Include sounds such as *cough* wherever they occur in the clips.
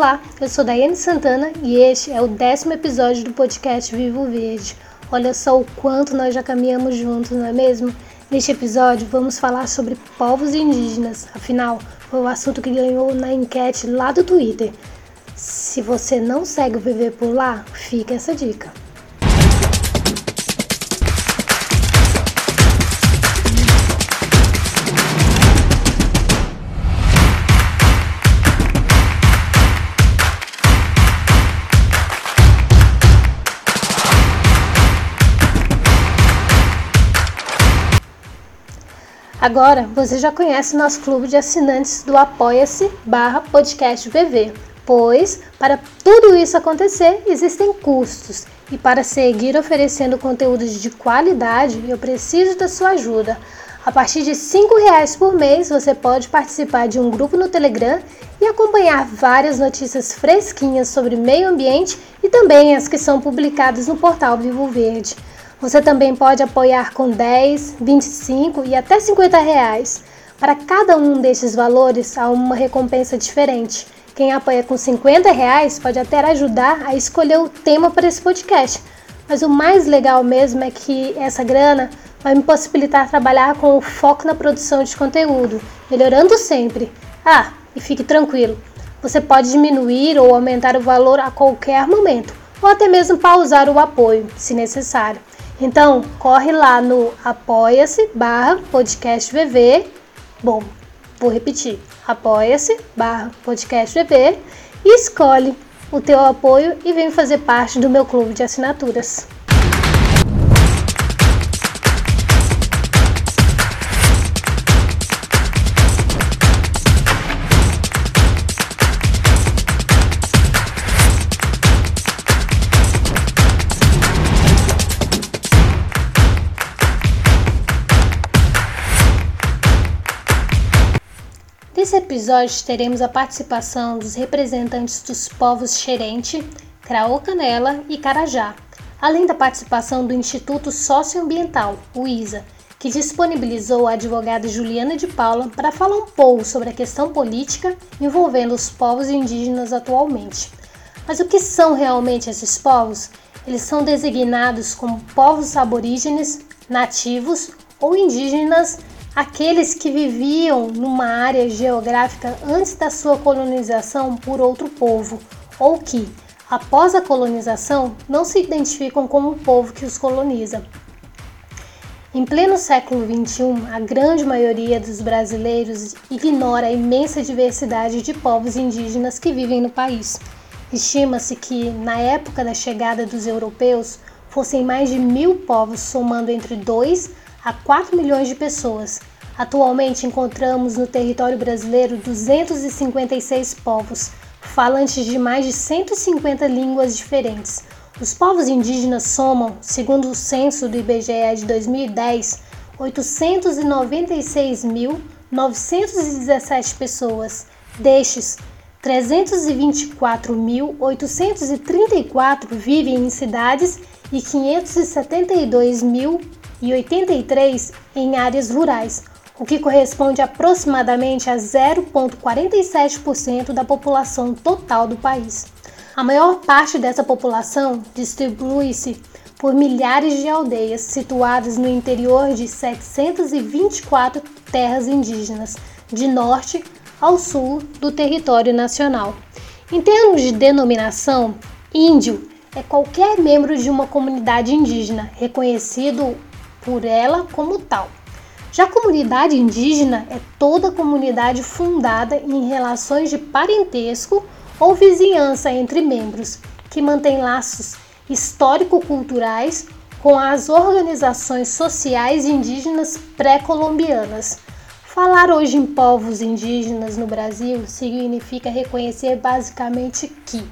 Olá, eu sou Daiane Santana e este é o décimo episódio do podcast Vivo Verde. Olha só o quanto nós já caminhamos juntos, não é mesmo? Neste episódio vamos falar sobre povos indígenas, afinal, foi o assunto que ganhou na enquete lá do Twitter. Se você não segue o Viver por lá, fica essa dica. Agora você já conhece nosso clube de assinantes do Apoia-se barra podcast VV, pois para tudo isso acontecer existem custos e para seguir oferecendo conteúdos de qualidade eu preciso da sua ajuda. A partir de R$ reais por mês você pode participar de um grupo no Telegram e acompanhar várias notícias fresquinhas sobre meio ambiente e também as que são publicadas no portal Vivo Verde. Você também pode apoiar com 10, 25 e até 50 reais. Para cada um desses valores há uma recompensa diferente. Quem apoia com 50 reais pode até ajudar a escolher o tema para esse podcast. Mas o mais legal mesmo é que essa grana vai me possibilitar trabalhar com o foco na produção de conteúdo, melhorando sempre. Ah, e fique tranquilo, você pode diminuir ou aumentar o valor a qualquer momento, ou até mesmo pausar o apoio, se necessário. Então, corre lá no apoia-se barra podcast VV. Bom, vou repetir. Apoia-se barra podcast VV e escolhe o teu apoio e vem fazer parte do meu clube de assinaturas. Episódio teremos a participação dos representantes dos povos Xerente, Craô-Canela e Carajá, além da participação do Instituto Socioambiental, o ISA, que disponibilizou a advogada Juliana de Paula para falar um pouco sobre a questão política envolvendo os povos indígenas atualmente. Mas o que são realmente esses povos? Eles são designados como povos aborígenes, nativos ou indígenas aqueles que viviam numa área geográfica antes da sua colonização por outro povo, ou que, após a colonização, não se identificam como o povo que os coloniza. Em pleno século XXI, a grande maioria dos brasileiros ignora a imensa diversidade de povos indígenas que vivem no país. Estima-se que, na época da chegada dos europeus, fossem mais de mil povos, somando entre 2 a 4 milhões de pessoas. Atualmente encontramos no território brasileiro 256 povos, falantes de mais de 150 línguas diferentes. Os povos indígenas somam, segundo o censo do IBGE de 2010, 896.917 pessoas. Destes, 324.834 vivem em cidades e 572.000 e 83 em áreas rurais, o que corresponde aproximadamente a 0,47% da população total do país. A maior parte dessa população distribui-se por milhares de aldeias situadas no interior de 724 terras indígenas, de norte ao sul do território nacional. Em termos de denominação, índio é qualquer membro de uma comunidade indígena reconhecido por ela como tal. Já a comunidade indígena é toda comunidade fundada em relações de parentesco ou vizinhança entre membros, que mantém laços histórico-culturais com as organizações sociais indígenas pré-colombianas. Falar hoje em povos indígenas no Brasil significa reconhecer basicamente que,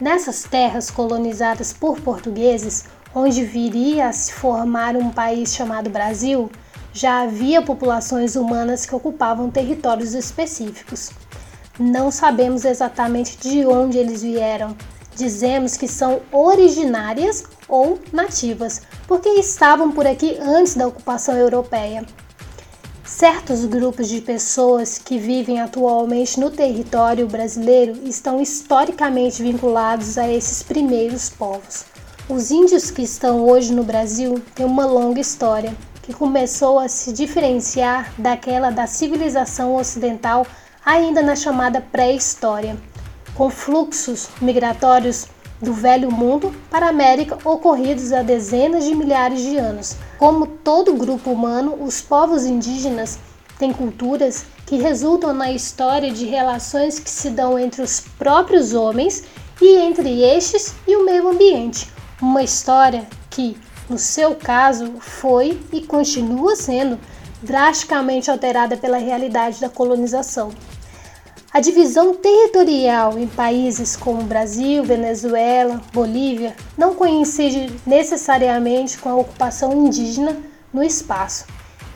nessas terras colonizadas por portugueses, onde viria a se formar um país chamado Brasil, já havia populações humanas que ocupavam territórios específicos. Não sabemos exatamente de onde eles vieram. Dizemos que são originárias ou nativas, porque estavam por aqui antes da ocupação europeia. Certos grupos de pessoas que vivem atualmente no território brasileiro estão historicamente vinculados a esses primeiros povos. Os índios que estão hoje no Brasil têm uma longa história, que começou a se diferenciar daquela da civilização ocidental ainda na chamada pré-história, com fluxos migratórios do Velho Mundo para a América ocorridos há dezenas de milhares de anos. Como todo grupo humano, os povos indígenas têm culturas que resultam na história de relações que se dão entre os próprios homens e entre estes e o meio ambiente. Uma história que, no seu caso, foi e continua sendo drasticamente alterada pela realidade da colonização. A divisão territorial em países como Brasil, Venezuela, Bolívia não coincide necessariamente com a ocupação indígena no espaço.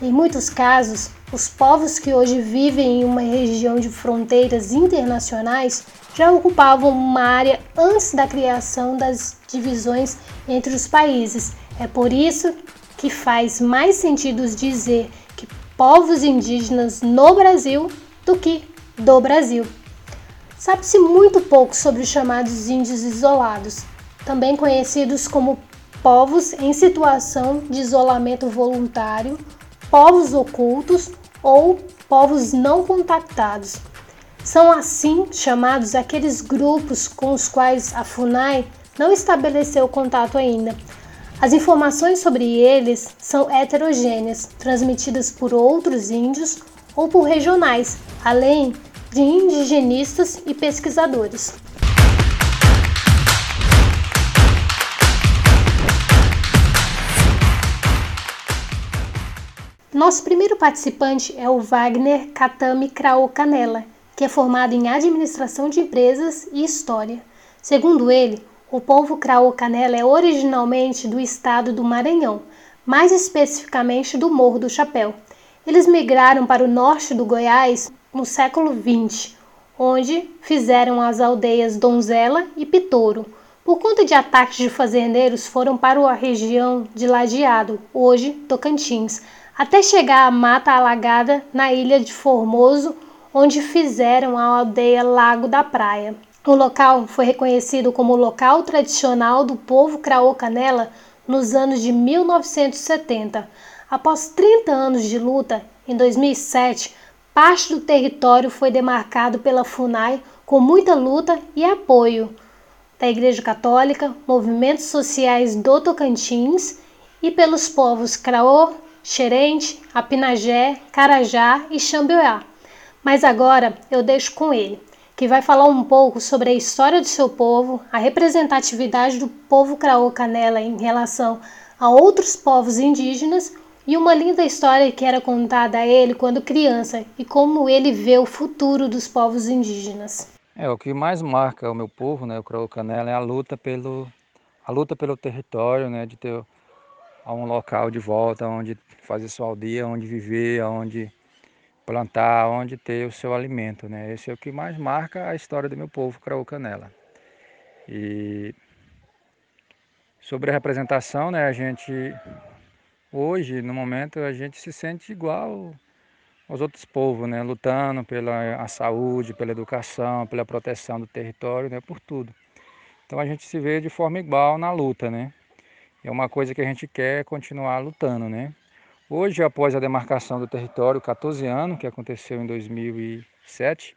Em muitos casos, os povos que hoje vivem em uma região de fronteiras internacionais já ocupavam uma área antes da criação das divisões entre os países. É por isso que faz mais sentido dizer que povos indígenas no Brasil do que do Brasil. Sabe-se muito pouco sobre os chamados índios isolados, também conhecidos como povos em situação de isolamento voluntário, povos ocultos ou povos não contactados. São assim chamados aqueles grupos com os quais a FUNAI não estabeleceu contato ainda. As informações sobre eles são heterogêneas, transmitidas por outros índios ou por regionais, além de indigenistas e pesquisadores. Nosso primeiro participante é o Wagner Katami Krao Canela, que é formado em Administração de Empresas e História. Segundo ele, o povo Krao Canela é originalmente do estado do Maranhão, mais especificamente do Morro do Chapéu. Eles migraram para o norte do Goiás no século XX, onde fizeram as aldeias Donzela e Pitouro. Por conta de ataques de fazendeiros, foram para a região de Lajeado, hoje Tocantins, até chegar à Mata Alagada, na ilha de Formoso, onde fizeram a aldeia Lago da Praia. O local foi reconhecido como local tradicional do povo Craô Canela nos anos de 1970. Após 30 anos de luta, em 2007, Parte do território foi demarcado pela FUNAI com muita luta e apoio da Igreja Católica, movimentos sociais do Tocantins e pelos povos Craô, Xerente, Apinagé, Carajá e Xambioá. Mas agora eu deixo com ele, que vai falar um pouco sobre a história do seu povo, a representatividade do povo Craô Canela em relação a outros povos indígenas e uma linda história que era contada a ele quando criança e como ele vê o futuro dos povos indígenas. É, o que mais marca o meu povo, né, o Crow Canela, é a luta pelo a luta pelo território, né, de ter um local de volta onde fazer sua aldeia, onde viver, onde plantar, onde ter o seu alimento, né? Esse é o que mais marca a história do meu povo, Crow Canela. E sobre a representação, né, a gente Hoje, no momento, a gente se sente igual aos outros povos, né? Lutando pela saúde, pela educação, pela proteção do território, né? Por tudo. Então a gente se vê de forma igual na luta, né? É uma coisa que a gente quer continuar lutando, né? Hoje, após a demarcação do território, 14 anos, que aconteceu em 2007,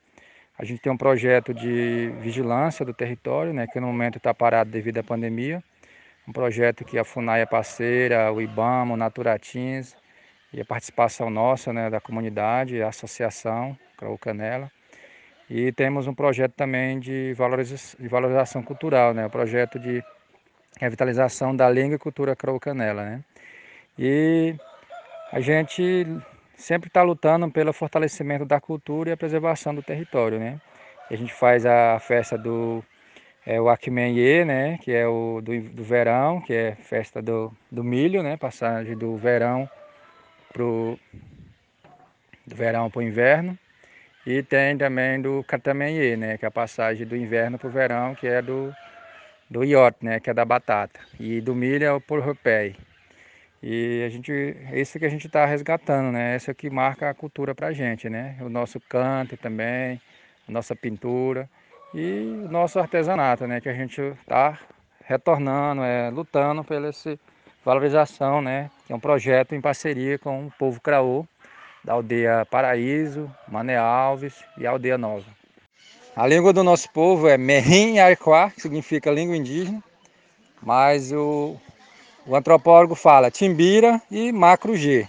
a gente tem um projeto de vigilância do território, né? Que no momento está parado devido à pandemia um projeto que a FUNAI é parceira, o IBAMA, o Naturatins e a participação nossa né, da comunidade, a associação Craú Canela. E temos um projeto também de valorização, de valorização cultural, né, o projeto de revitalização da língua e cultura Craú Canela. Né. E a gente sempre está lutando pelo fortalecimento da cultura e a preservação do território. Né. A gente faz a festa do é o Akimenye, né, que é o do, do, verão, que é festa do, do milho, né, passagem do verão pro do verão para o inverno. E tem também do Catamenye, né, que é a passagem do inverno para o verão, que é do do iote, né, que é da batata. E do milho é o porropé. E a gente, é isso que a gente está resgatando, né? Isso é que marca a cultura para a gente, né? O nosso canto também, a nossa pintura e o nosso artesanato, né? Que a gente está retornando, é, lutando pela essa valorização, né? Que é um projeto em parceria com o povo Craô, da aldeia Paraíso, Mané Alves e Aldeia Nova. A língua do nosso povo é Merim Arquá, que significa língua indígena, mas o, o antropólogo fala Timbira e Macro G.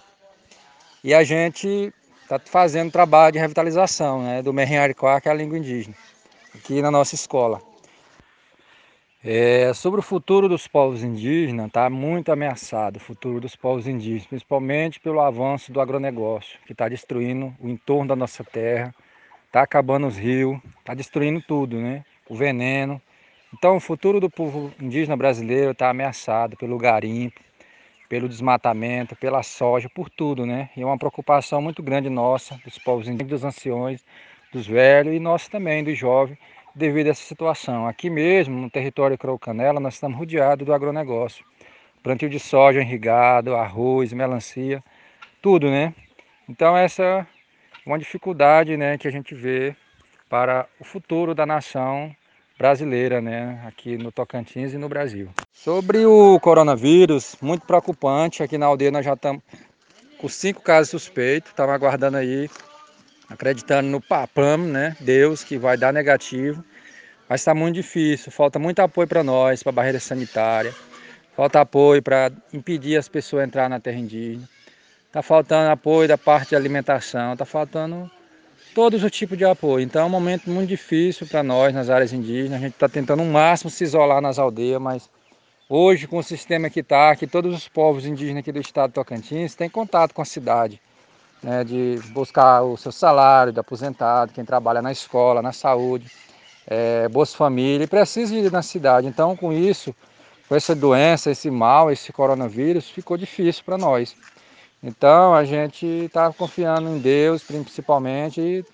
E a gente está fazendo trabalho de revitalização né, do Merim Arquá, que é a língua indígena, aqui na nossa escola. É, sobre o futuro dos povos indígenas, está muito ameaçado o futuro dos povos indígenas, principalmente pelo avanço do agronegócio, que está destruindo o entorno da nossa terra, está acabando os rios, está destruindo tudo, né? O veneno. Então o futuro do povo indígena brasileiro está ameaçado pelo garimpo, pelo desmatamento, pela soja, por tudo, né? E é uma preocupação muito grande nossa, dos povos indígenas, dos anciões, dos velhos e nossa também, dos jovens, devido a essa situação. Aqui mesmo, no território Canela, nós estamos rodeados do agronegócio. Plantio de soja irrigado, arroz, melancia, tudo, né? Então essa uma dificuldade né, que a gente vê para o futuro da nação brasileira, né, aqui no Tocantins e no Brasil. Sobre o coronavírus, muito preocupante, aqui na aldeia nós já estamos com cinco casos suspeitos, estamos aguardando aí, acreditando no PAPAM, né, Deus, que vai dar negativo, mas está muito difícil, falta muito apoio para nós, para a barreira sanitária, falta apoio para impedir as pessoas entrar na terra indígena, Está faltando apoio da parte de alimentação, está faltando todos os tipos de apoio. Então é um momento muito difícil para nós nas áreas indígenas. A gente está tentando o máximo se isolar nas aldeias, mas hoje com o sistema que está, que todos os povos indígenas aqui do estado de Tocantins têm contato com a cidade. Né, de buscar o seu salário de aposentado, quem trabalha na escola, na saúde, é, Bolsa Família, e precisa ir na cidade. Então, com isso, com essa doença, esse mal, esse coronavírus, ficou difícil para nós. Então a gente está confiando em Deus principalmente e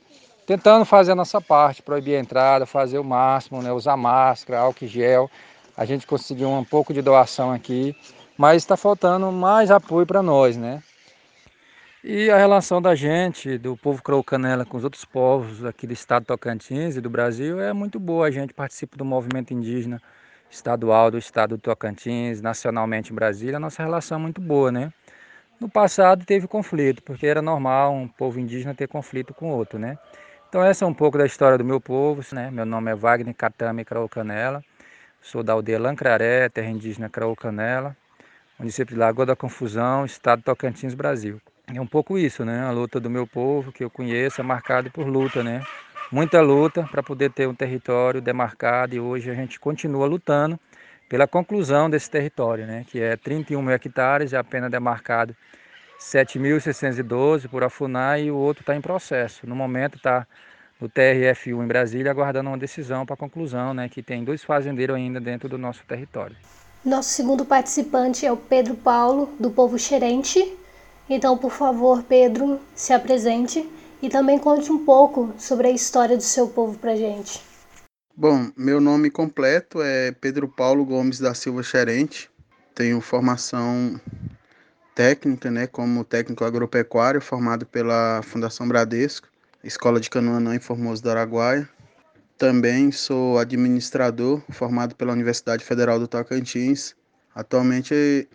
tentando fazer a nossa parte, proibir a entrada, fazer o máximo, né? usar máscara, álcool gel. A gente conseguiu um pouco de doação aqui, mas está faltando mais apoio para nós, né? E a relação da gente, do povo Crow Canela com os outros povos aqui do estado Tocantins e do Brasil é muito boa. A gente participa do movimento indígena estadual do estado do Tocantins, nacionalmente em Brasília. A nossa relação é muito boa, né? No passado teve conflito, porque era normal um povo indígena ter conflito com outro, né? Então essa é um pouco da história do meu povo, né? Meu nome é Wagner Catame Canela, sou da aldeia Lancraré, terra indígena Canela, município de Lagoa da Confusão, estado de Tocantins, Brasil. É um pouco isso, né? A luta do meu povo, que eu conheço, é marcada por luta, né? Muita luta para poder ter um território demarcado e hoje a gente continua lutando pela conclusão desse território, né, que é 31 mil hectares, é apenas demarcado 7.612 por a FUNAI e o outro está em processo. No momento está no TRF1 em Brasília, aguardando uma decisão para conclusão, né, que tem dois fazendeiros ainda dentro do nosso território. Nosso segundo participante é o Pedro Paulo, do povo Xerente. Então, por favor, Pedro, se apresente e também conte um pouco sobre a história do seu povo para gente. Bom, meu nome completo é Pedro Paulo Gomes da Silva Xerente. Tenho formação técnica, né, como técnico agropecuário, formado pela Fundação Bradesco, Escola de Canoanã em Formoso do Araguaia. Também sou administrador, formado pela Universidade Federal do Tocantins. Atualmente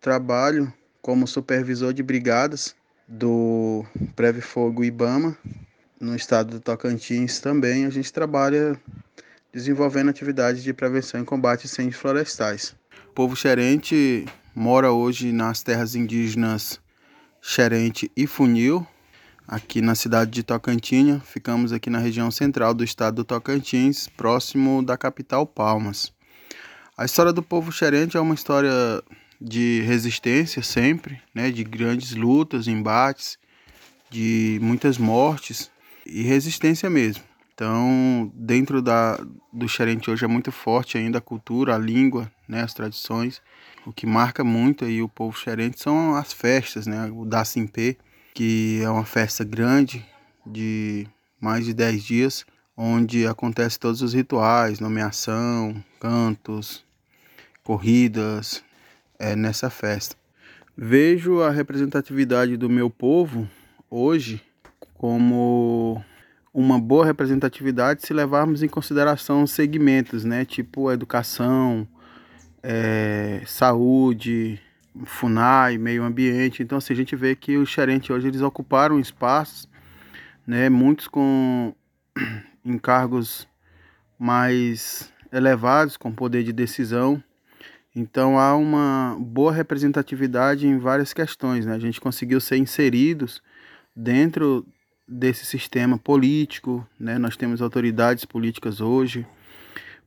trabalho como supervisor de brigadas do Preve Fogo Ibama, no estado do Tocantins também. A gente trabalha desenvolvendo atividades de prevenção e combate a incêndios florestais. O povo xerente mora hoje nas terras indígenas Xerente e Funil, aqui na cidade de Tocantinha. Ficamos aqui na região central do estado do Tocantins, próximo da capital Palmas. A história do povo xerente é uma história de resistência sempre, né, de grandes lutas, embates, de muitas mortes e resistência mesmo. Então, dentro da, do Xerente hoje é muito forte ainda a cultura, a língua, né, as tradições. O que marca muito aí o povo xerente são as festas, né? O da que é uma festa grande de mais de 10 dias, onde acontece todos os rituais, nomeação, cantos, corridas, é, nessa festa. Vejo a representatividade do meu povo hoje como uma boa representatividade se levarmos em consideração segmentos, né? Tipo educação, é, saúde, FUNAI, meio ambiente. Então, assim, a gente vê que os gerentes hoje eles ocuparam espaços, né? Muitos com *clears throat* encargos mais elevados, com poder de decisão. Então há uma boa representatividade em várias questões. Né? A gente conseguiu ser inseridos dentro desse sistema político, né? nós temos autoridades políticas hoje,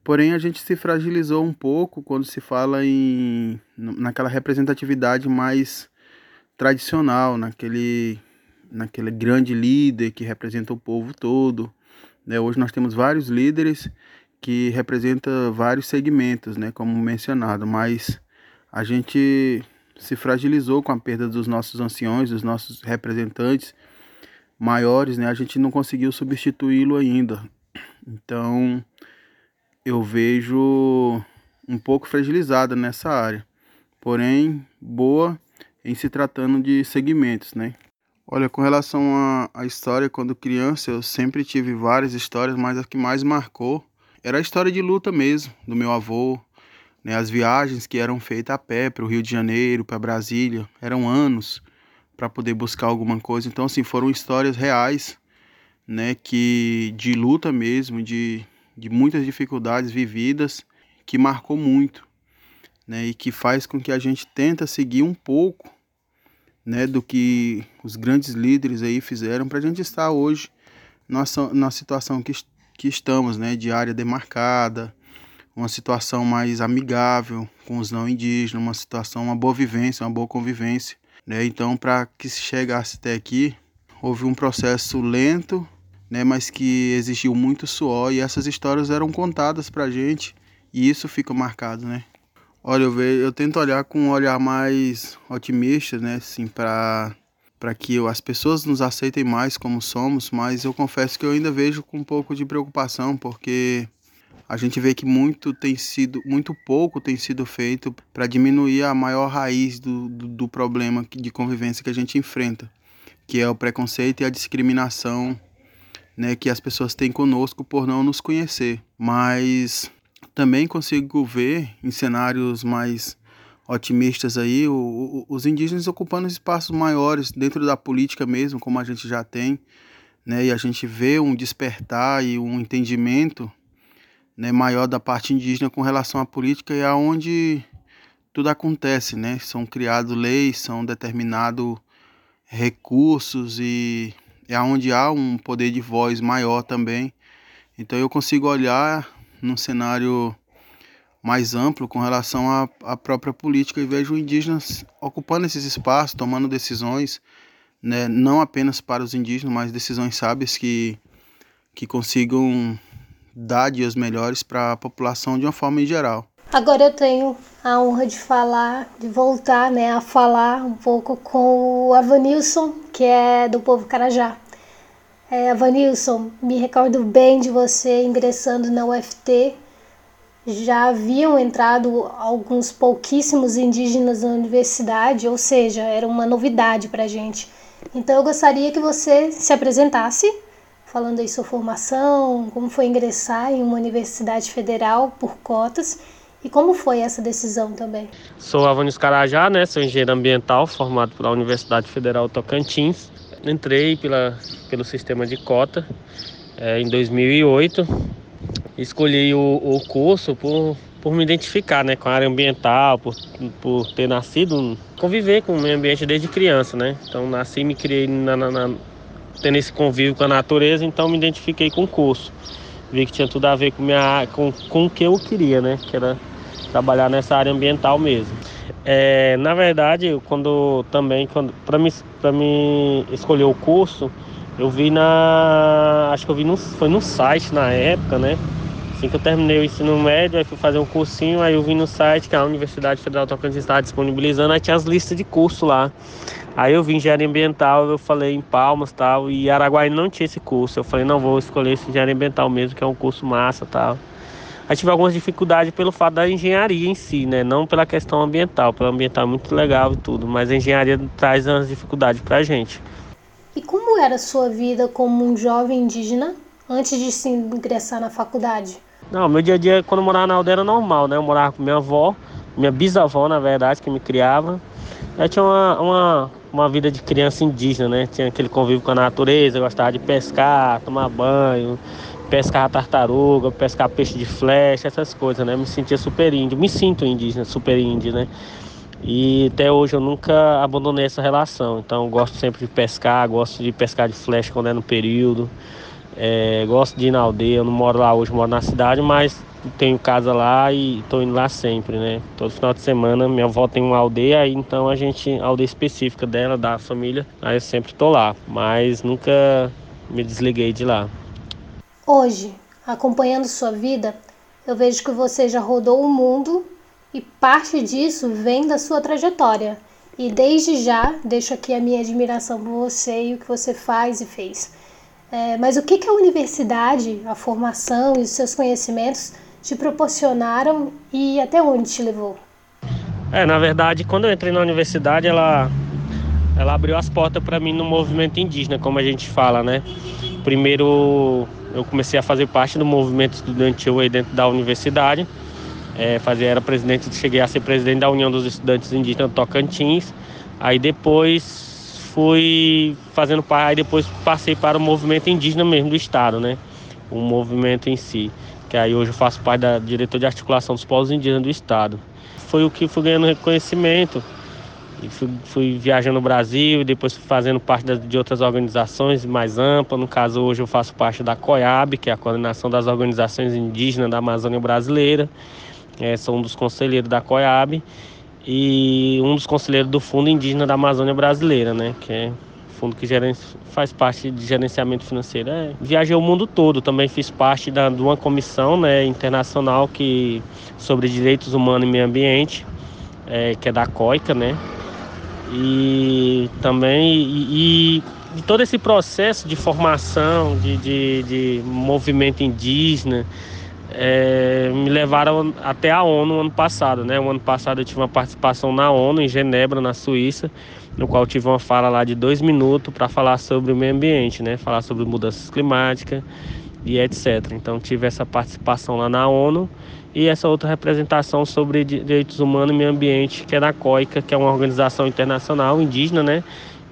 porém a gente se fragilizou um pouco quando se fala em naquela representatividade mais tradicional, naquele, naquele grande líder que representa o povo todo. Né? Hoje nós temos vários líderes que representam vários segmentos, né? como mencionado, mas a gente se fragilizou com a perda dos nossos anciões, dos nossos representantes, maiores, né, a gente não conseguiu substituí-lo ainda. Então, eu vejo um pouco fragilizada nessa área, porém boa em se tratando de segmentos, né? Olha, com relação à história, quando criança, eu sempre tive várias histórias, mas a que mais marcou era a história de luta mesmo, do meu avô, né? As viagens que eram feitas a pé para o Rio de Janeiro, para Brasília, eram anos para poder buscar alguma coisa. Então, assim, foram histórias reais, né, que de luta mesmo, de, de muitas dificuldades vividas, que marcou muito, né, e que faz com que a gente tenta seguir um pouco, né, do que os grandes líderes aí fizeram para a gente estar hoje na, situação que, que estamos, né, de área demarcada, uma situação mais amigável com os não indígenas, uma situação, uma boa vivência, uma boa convivência né? Então, para que se chegasse até aqui, houve um processo lento, né? mas que exigiu muito suor e essas histórias eram contadas para gente e isso fica marcado, né? Olha, eu, vejo, eu tento olhar com um olhar mais otimista, né? Assim, para para que as pessoas nos aceitem mais como somos, mas eu confesso que eu ainda vejo com um pouco de preocupação, porque a gente vê que muito tem sido, muito pouco tem sido feito para diminuir a maior raiz do, do, do, problema de convivência que a gente enfrenta, que é o preconceito e a discriminação né, que as pessoas têm conosco por não nos conhecer. Mas também consigo ver em cenários mais otimistas aí o, o, os indígenas ocupando espaços maiores dentro da política mesmo, como a gente já tem, né, e a gente vê um despertar e um entendimento né, maior da parte indígena com relação à política e aonde tudo acontece, né? São criadas leis, são determinados recursos e é onde há um poder de voz maior também. Então eu consigo olhar num cenário mais amplo com relação à, à própria política e vejo indígenas ocupando esses espaços, tomando decisões, né, não apenas para os indígenas, mas decisões sábias que, que consigam dar dias melhores para a população de uma forma em geral. Agora eu tenho a honra de falar, de voltar né, a falar um pouco com o Avanilson, que é do povo Carajá. É, Avanilson, me recordo bem de você ingressando na UFT. Já haviam entrado alguns pouquíssimos indígenas na universidade, ou seja, era uma novidade para a gente. Então eu gostaria que você se apresentasse falando aí sua formação, como foi ingressar em uma universidade federal por cotas e como foi essa decisão também? Sou Avanis Carajá, né? Sou engenheiro ambiental formado pela Universidade Federal Tocantins. Entrei pela, pelo sistema de cota é, em 2008. Escolhi o, o curso por, por me identificar né, com a área ambiental, por, por ter nascido, conviver com o meio ambiente desde criança, né? Então nasci e me criei na, na, tendo esse convívio com a natureza, então me identifiquei com o curso. Vi que tinha tudo a ver com, minha, com, com o que eu queria, né? Que era trabalhar nessa área ambiental mesmo. É, na verdade, quando também, quando, para me, me escolher o curso, eu vi na. Acho que eu vi no, foi no site na época, né? Assim que eu terminei o ensino médio, aí fui fazer um cursinho, aí eu vi no site que a Universidade Federal Tocantins estava disponibilizando, aí tinha as listas de curso lá. Aí eu vim engenharia ambiental, eu falei em Palmas tal, e Araguai não tinha esse curso. Eu falei, não, vou escolher esse engenharia ambiental mesmo, que é um curso massa tal. a gente tive algumas dificuldades pelo fato da engenharia em si, né? Não pela questão ambiental, pelo ambiental é muito legal e tudo, mas a engenharia traz umas dificuldades para a gente. E como era a sua vida como um jovem indígena antes de se ingressar na faculdade? Não, meu dia a dia quando eu morava na aldeia era normal, né? Eu morava com minha avó, minha bisavó, na verdade, que me criava. Eu tinha uma, uma, uma vida de criança indígena, né? Tinha aquele convívio com a natureza, gostava de pescar, tomar banho, pescar tartaruga, pescar peixe de flecha, essas coisas, né? Me sentia super índio, me sinto indígena, super índio, né? E até hoje eu nunca abandonei essa relação. Então gosto sempre de pescar, gosto de pescar de flecha quando é no período. É, gosto de ir na aldeia, eu não moro lá hoje, moro na cidade, mas tenho casa lá e estou indo lá sempre, né? Todo final de semana minha avó tem uma aldeia, então a gente, a aldeia específica dela, da família, aí eu sempre estou lá, mas nunca me desliguei de lá. Hoje, acompanhando sua vida, eu vejo que você já rodou o mundo e parte disso vem da sua trajetória. E desde já deixo aqui a minha admiração por você e o que você faz e fez. É, mas o que, que a universidade, a formação e os seus conhecimentos te proporcionaram e até onde te levou? É, na verdade, quando eu entrei na universidade, ela, ela abriu as portas para mim no movimento indígena, como a gente fala, né? Primeiro, eu comecei a fazer parte do movimento estudantil aí dentro da universidade. É, fazia, era presidente, cheguei a ser presidente da União dos Estudantes Indígenas do Tocantins. Aí depois fui fazendo parte, depois passei para o movimento indígena mesmo do estado, né? O movimento em si, que aí hoje eu faço parte da diretor de articulação dos povos indígenas do estado. Foi o que fui ganhando reconhecimento e fui, fui viajando no Brasil, depois fazendo parte de outras organizações mais amplas. No caso, hoje eu faço parte da COIAB, que é a Coordenação das Organizações Indígenas da Amazônia Brasileira. É, sou um dos conselheiros da COIAB e um dos conselheiros do Fundo Indígena da Amazônia Brasileira, né? Que é fundo que faz parte de gerenciamento financeiro. É, viajei o mundo todo, também fiz parte da, de uma comissão né, internacional que, sobre direitos humanos e meio ambiente, é, que é da COICA, né? E também e, e todo esse processo de formação de, de, de movimento indígena é, me levaram até a ONU ano passado, né? O ano passado eu tive uma participação na ONU em Genebra, na Suíça, no qual tive uma fala lá de dois minutos para falar sobre o meio ambiente, né? Falar sobre mudanças climáticas e etc. Então tive essa participação lá na ONU e essa outra representação sobre direitos humanos e meio ambiente, que é da COICA, que é uma organização internacional indígena, né?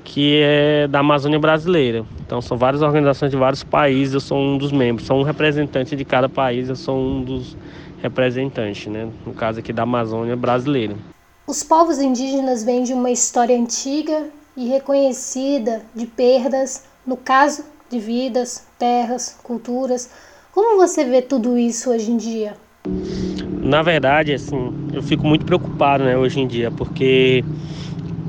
Que é da Amazônia brasileira. Então são várias organizações de vários países, eu sou um dos membros, sou um representante de cada país, eu sou um dos representantes, né? No caso aqui da Amazônia brasileira. Os povos indígenas vêm de uma história antiga e reconhecida de perdas, no caso de vidas, terras, culturas. Como você vê tudo isso hoje em dia? Na verdade, assim, eu fico muito preocupado, né, hoje em dia, porque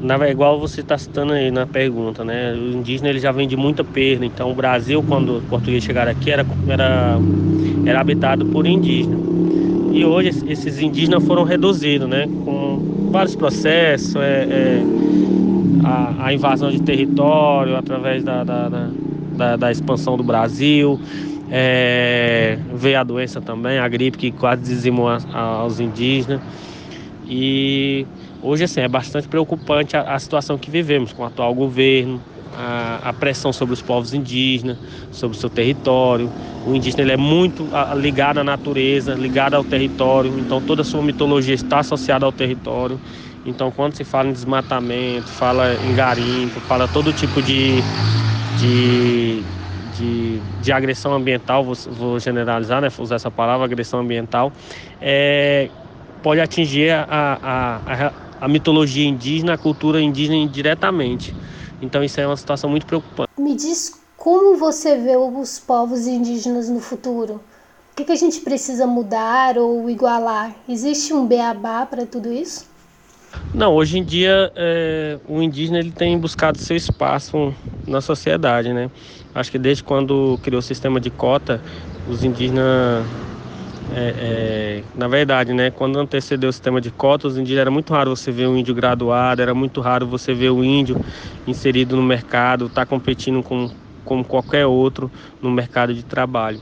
na igual você está citando aí na pergunta, né? O indígena ele já vem de muita perda. Então o Brasil, quando os portugueses chegaram aqui, era, era, era habitado por indígenas. E hoje esses indígenas foram reduzidos, né? Com vários processos, é, é a, a, invasão de território através da, da, da, da expansão do Brasil, é, veio a doença também, a gripe que quase dizimou a, a, os indígenas. E hoje assim, é bastante preocupante a, a situação que vivemos com o atual governo, a, a, pressão sobre os povos indígenas, sobre o seu território. O indígena ele é muito ligado à natureza, ligado ao território, então toda a sua mitologia está associada ao território. Então quando se fala em desmatamento, fala em garimpo, fala todo tipo de, de de, de agressão ambiental, vou, vou generalizar, né, usar essa palavra, agressão ambiental, é, pode atingir a, a, a, a mitologia indígena, a cultura indígena indiretamente. Então isso é uma situação muito preocupante. Me diz como você vê os povos indígenas no futuro? O que, que a gente precisa mudar ou igualar? Existe um beabá para tudo isso? Não, hoje em dia é, o indígena ele tem buscado seu espaço na sociedade, né? Acho que desde quando criou o sistema de cota, os indígenas, é, é, na verdade, né? Quando antecedeu o sistema de cota, os indígenas era muito raro você ver um índio graduado, era muito raro você ver o índio inserido no mercado, estar tá competindo com como qualquer outro no mercado de trabalho.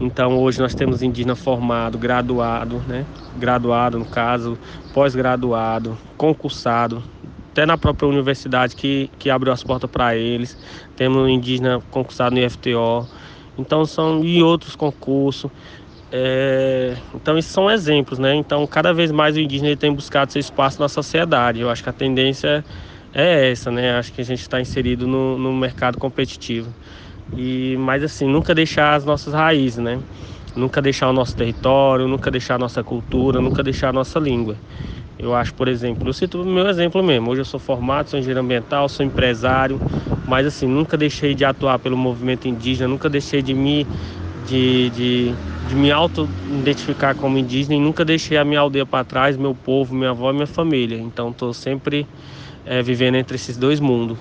Então hoje nós temos indígena formado, graduado, né? Graduado no caso, pós-graduado, concursado, até na própria universidade que, que abriu as portas para eles. Temos um indígena concursado no IFTO. Então são e outros concursos. É, então esses são exemplos, né? Então cada vez mais o indígena tem buscado seu espaço na sociedade. Eu acho que a tendência é essa, né? Acho que a gente está inserido no, no mercado competitivo. E, mas assim, nunca deixar as nossas raízes, né? Nunca deixar o nosso território, nunca deixar a nossa cultura, nunca deixar a nossa língua. Eu acho, por exemplo, eu cito o meu exemplo mesmo. Hoje eu sou formado, sou engenheiro ambiental, sou empresário, mas assim, nunca deixei de atuar pelo movimento indígena, nunca deixei de me de, de, de me auto-identificar como indígena e nunca deixei a minha aldeia para trás, meu povo, minha avó e minha família. Então estou sempre é, vivendo entre esses dois mundos.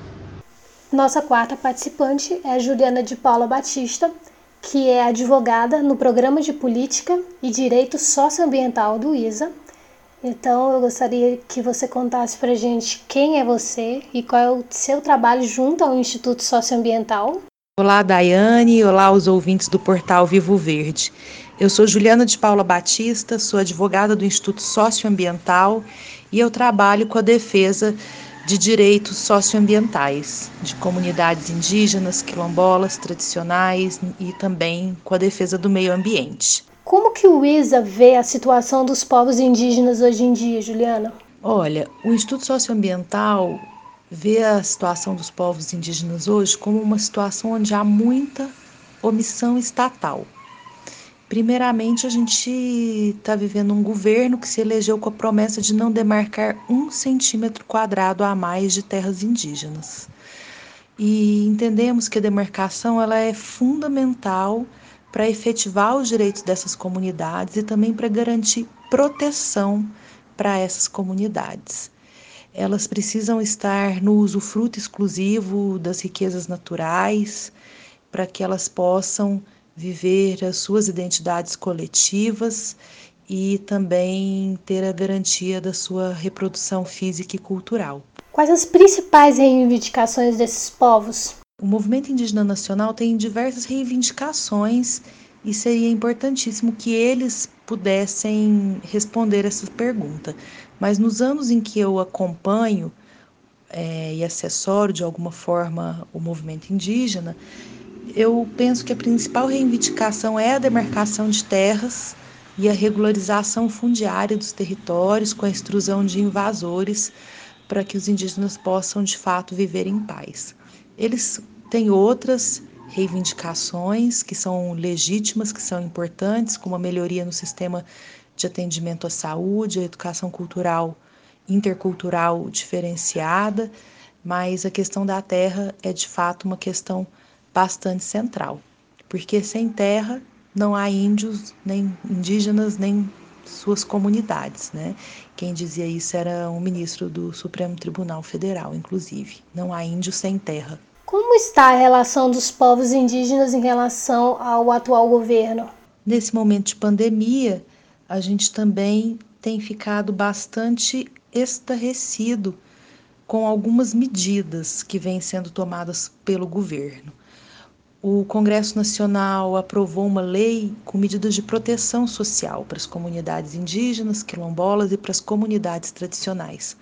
Nossa quarta participante é Juliana de Paula Batista, que é advogada no Programa de Política e Direito Socioambiental do ISA. Então, eu gostaria que você contasse para gente quem é você e qual é o seu trabalho junto ao Instituto Socioambiental. Olá, Daiane. Olá, os ouvintes do portal Vivo Verde. Eu sou Juliana de Paula Batista, sou advogada do Instituto Socioambiental e eu trabalho com a defesa de direitos socioambientais de comunidades indígenas, quilombolas, tradicionais e também com a defesa do meio ambiente. Como que o ISA vê a situação dos povos indígenas hoje em dia, Juliana? Olha, o Instituto Socioambiental vê a situação dos povos indígenas hoje como uma situação onde há muita omissão estatal. Primeiramente, a gente está vivendo um governo que se elegeu com a promessa de não demarcar um centímetro quadrado a mais de terras indígenas. E entendemos que a demarcação ela é fundamental para efetivar os direitos dessas comunidades e também para garantir proteção para essas comunidades. Elas precisam estar no usufruto exclusivo das riquezas naturais para que elas possam viver as suas identidades coletivas e também ter a garantia da sua reprodução física e cultural. Quais as principais reivindicações desses povos? O movimento indígena nacional tem diversas reivindicações e seria importantíssimo que eles pudessem responder essa pergunta. Mas nos anos em que eu acompanho é, e assessoro de alguma forma o movimento indígena, eu penso que a principal reivindicação é a demarcação de terras e a regularização fundiária dos territórios com a extrusão de invasores para que os indígenas possam de fato viver em paz. Eles têm outras reivindicações que são legítimas, que são importantes, como a melhoria no sistema de atendimento à saúde, a educação cultural intercultural diferenciada, mas a questão da terra é de fato uma questão bastante central, porque sem terra não há índios, nem indígenas, nem suas comunidades, né? Quem dizia isso era um ministro do Supremo Tribunal Federal, inclusive. Não há índio sem terra. Como está a relação dos povos indígenas em relação ao atual governo? Nesse momento de pandemia, a gente também tem ficado bastante estarrecido com algumas medidas que vêm sendo tomadas pelo governo o Congresso Nacional aprovou uma lei com medidas de proteção social para as comunidades indígenas, quilombolas e para as comunidades tradicionais.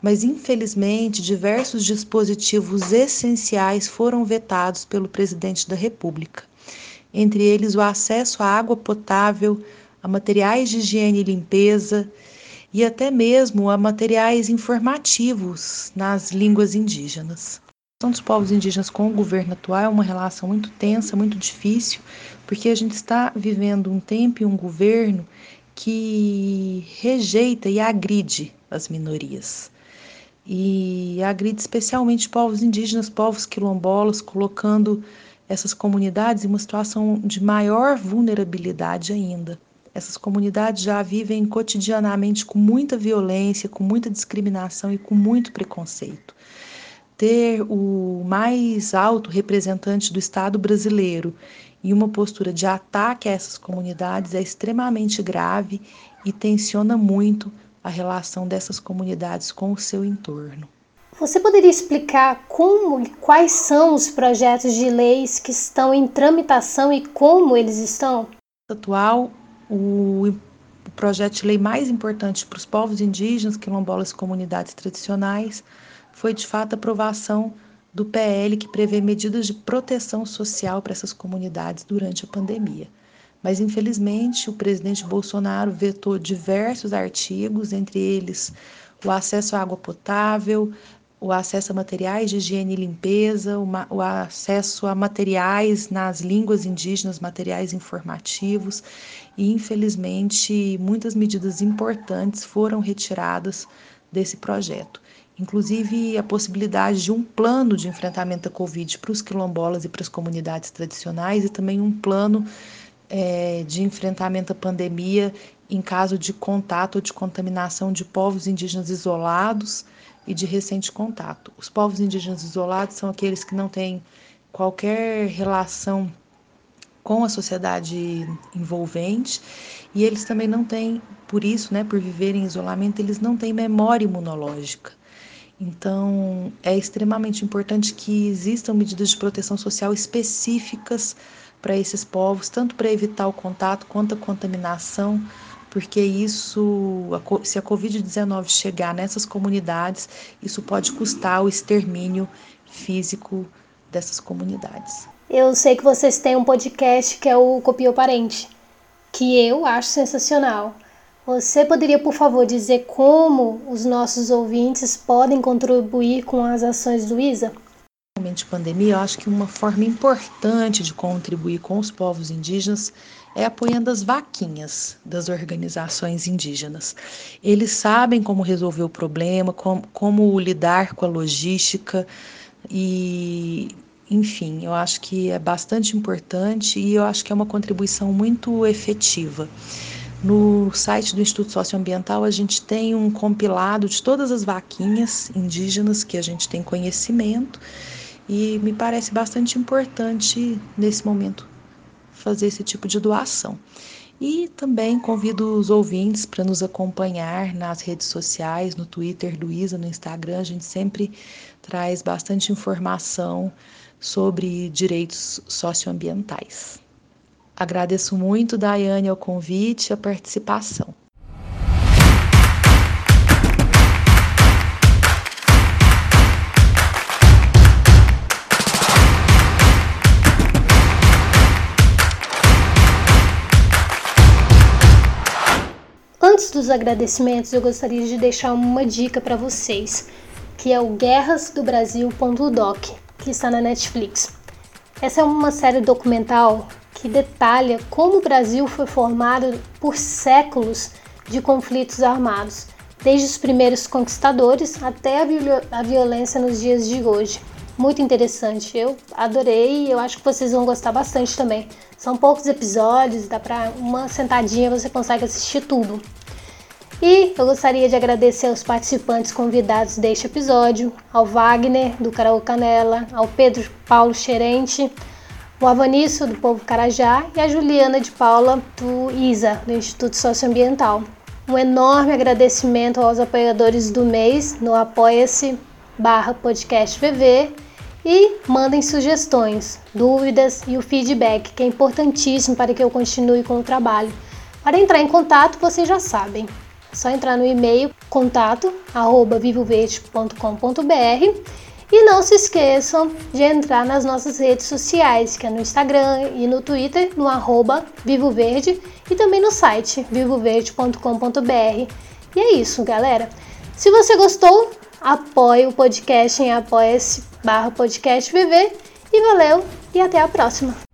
Mas, infelizmente, diversos dispositivos essenciais foram vetados pelo presidente da República, entre eles o acesso à água potável, a materiais de higiene e limpeza e até mesmo a materiais informativos nas línguas indígenas relação dos povos indígenas com o governo atual é uma relação muito tensa, muito difícil, porque a gente está vivendo um tempo e um governo que rejeita e agride as minorias. E agride especialmente povos indígenas, povos quilombolas, colocando essas comunidades em uma situação de maior vulnerabilidade ainda. Essas comunidades já vivem cotidianamente com muita violência, com muita discriminação e com muito preconceito ter o mais alto representante do Estado brasileiro em uma postura de ataque a essas comunidades é extremamente grave e tensiona muito a relação dessas comunidades com o seu entorno. Você poderia explicar como e quais são os projetos de leis que estão em tramitação e como eles estão? Atual, o, projeto de lei mais importante para os povos indígenas, quilombolas e comunidades tradicionais foi de fato a aprovação do PL que prevê medidas de proteção social para essas comunidades durante a pandemia. Mas, infelizmente, o presidente Bolsonaro vetou diversos artigos, entre eles o acesso à água potável, o acesso a materiais de higiene e limpeza, o, acesso a materiais nas línguas indígenas, materiais informativos, e infelizmente muitas medidas importantes foram retiradas desse projeto inclusive a possibilidade de um plano de enfrentamento da Covid para os quilombolas e para as comunidades tradicionais e também um plano é, de enfrentamento à pandemia em caso de contato ou de contaminação de povos indígenas isolados e de recente contato. Os povos indígenas isolados são aqueles que não têm qualquer relação com a sociedade envolvente e eles também não têm, por isso, né, por viverem em isolamento, eles não têm memória imunológica. Então, é extremamente importante que existam medidas de proteção social específicas para esses povos, tanto para evitar o contato quanto a contaminação, porque isso, se a Covid-19 chegar nessas comunidades, isso pode custar o extermínio físico dessas comunidades. Eu sei que vocês têm um podcast que é o Copio Parente, que eu acho sensacional. Você poderia, por favor, dizer como os nossos ouvintes podem contribuir com as ações do ISA? momento de pandemia, eu acho que uma forma importante de contribuir com os povos indígenas é apoiando as vaquinhas das organizações indígenas. Eles sabem como resolver o problema, como, como lidar com a logística e enfim, eu acho que é bastante importante e eu acho que é uma contribuição muito efetiva. No site do Instituto Socioambiental, a gente tem um compilado de todas as vaquinhas indígenas que a gente tem conhecimento e me parece bastante importante nesse momento fazer esse tipo de doação. E também convido os ouvintes para nos acompanhar nas redes sociais, no Twitter do Isa, no Instagram. A gente sempre traz bastante informação sobre direitos socioambientais. Agradeço muito, Daiane, ao convite e a participação. Antes dos agradecimentos, eu gostaria de deixar uma dica para vocês, que é o guerrasdobrasil.doc, que está na Netflix. Essa é uma série documental que detalha como o Brasil foi formado por séculos de conflitos armados, desde os primeiros conquistadores até a, viol a violência nos dias de hoje. Muito interessante, eu adorei e eu acho que vocês vão gostar bastante também. São poucos episódios, dá para uma sentadinha você consegue assistir tudo. E eu gostaria de agradecer aos participantes convidados deste episódio, ao Wagner, do Caraú Canela, ao Pedro Paulo Xerente, o Avanício, do Povo Carajá, e a Juliana de Paula, do ISA, do Instituto Socioambiental. Um enorme agradecimento aos apoiadores do mês no apoia-se barra podcast VV e mandem sugestões, dúvidas e o feedback, que é importantíssimo para que eu continue com o trabalho. Para entrar em contato, vocês já sabem. Só entrar no e-mail contato arroba vivoverde.com.br e não se esqueçam de entrar nas nossas redes sociais, que é no Instagram e no Twitter, no arroba Vivo Verde, e também no site vivoverde.com.br. E é isso, galera. Se você gostou, apoie o podcast em apoia-se barra podcast. E valeu e até a próxima!